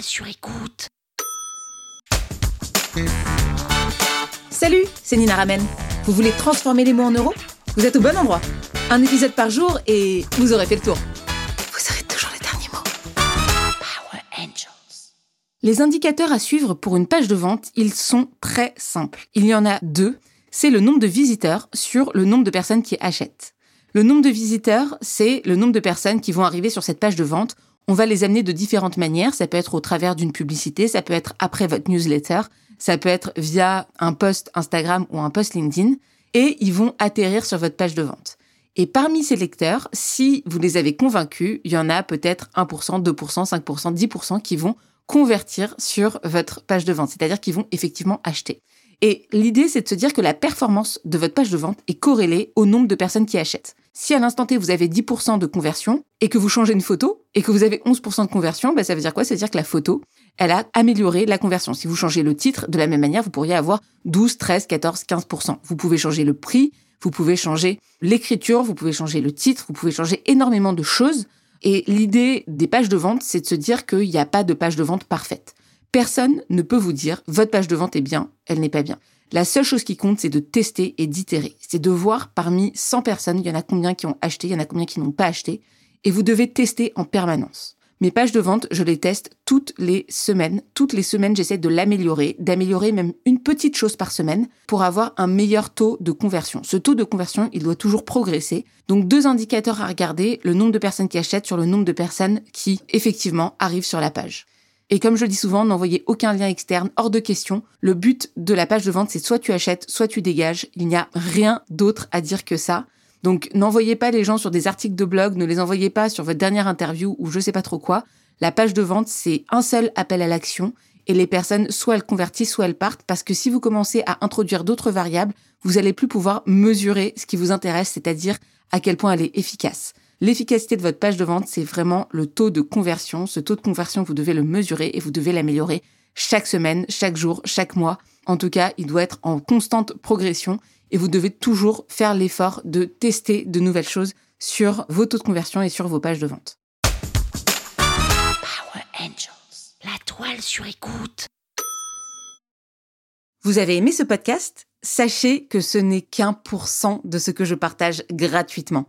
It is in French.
sur écoute. Salut, c'est Nina Ramen. Vous voulez transformer les mots en euros? Vous êtes au bon endroit. Un épisode par jour et vous aurez fait le tour. Vous aurez toujours les derniers mots. Power Angels. Les indicateurs à suivre pour une page de vente, ils sont très simples. Il y en a deux. C'est le nombre de visiteurs sur le nombre de personnes qui achètent. Le nombre de visiteurs, c'est le nombre de personnes qui vont arriver sur cette page de vente. On va les amener de différentes manières. Ça peut être au travers d'une publicité, ça peut être après votre newsletter, ça peut être via un post Instagram ou un post LinkedIn. Et ils vont atterrir sur votre page de vente. Et parmi ces lecteurs, si vous les avez convaincus, il y en a peut-être 1%, 2%, 5%, 10% qui vont convertir sur votre page de vente, c'est-à-dire qu'ils vont effectivement acheter. Et l'idée, c'est de se dire que la performance de votre page de vente est corrélée au nombre de personnes qui achètent. Si à l'instant T, vous avez 10% de conversion et que vous changez une photo et que vous avez 11% de conversion, bah, ça veut dire quoi? Ça veut dire que la photo, elle a amélioré la conversion. Si vous changez le titre, de la même manière, vous pourriez avoir 12, 13, 14, 15%. Vous pouvez changer le prix, vous pouvez changer l'écriture, vous pouvez changer le titre, vous pouvez changer énormément de choses. Et l'idée des pages de vente, c'est de se dire qu'il n'y a pas de page de vente parfaite. Personne ne peut vous dire votre page de vente est bien, elle n'est pas bien. La seule chose qui compte, c'est de tester et d'itérer. C'est de voir parmi 100 personnes, il y en a combien qui ont acheté, il y en a combien qui n'ont pas acheté. Et vous devez tester en permanence. Mes pages de vente, je les teste toutes les semaines. Toutes les semaines, j'essaie de l'améliorer, d'améliorer même une petite chose par semaine pour avoir un meilleur taux de conversion. Ce taux de conversion, il doit toujours progresser. Donc deux indicateurs à regarder, le nombre de personnes qui achètent sur le nombre de personnes qui effectivement arrivent sur la page. Et comme je dis souvent, n'envoyez aucun lien externe, hors de question. Le but de la page de vente, c'est soit tu achètes, soit tu dégages. Il n'y a rien d'autre à dire que ça. Donc n'envoyez pas les gens sur des articles de blog, ne les envoyez pas sur votre dernière interview ou je sais pas trop quoi. La page de vente, c'est un seul appel à l'action et les personnes, soit elles convertissent, soit elles partent, parce que si vous commencez à introduire d'autres variables, vous allez plus pouvoir mesurer ce qui vous intéresse, c'est-à-dire à quel point elle est efficace. L'efficacité de votre page de vente, c'est vraiment le taux de conversion. Ce taux de conversion, vous devez le mesurer et vous devez l'améliorer chaque semaine, chaque jour, chaque mois. En tout cas, il doit être en constante progression et vous devez toujours faire l'effort de tester de nouvelles choses sur vos taux de conversion et sur vos pages de vente. Power Angels. La toile sur écoute. Vous avez aimé ce podcast? Sachez que ce n'est qu'un pour cent de ce que je partage gratuitement.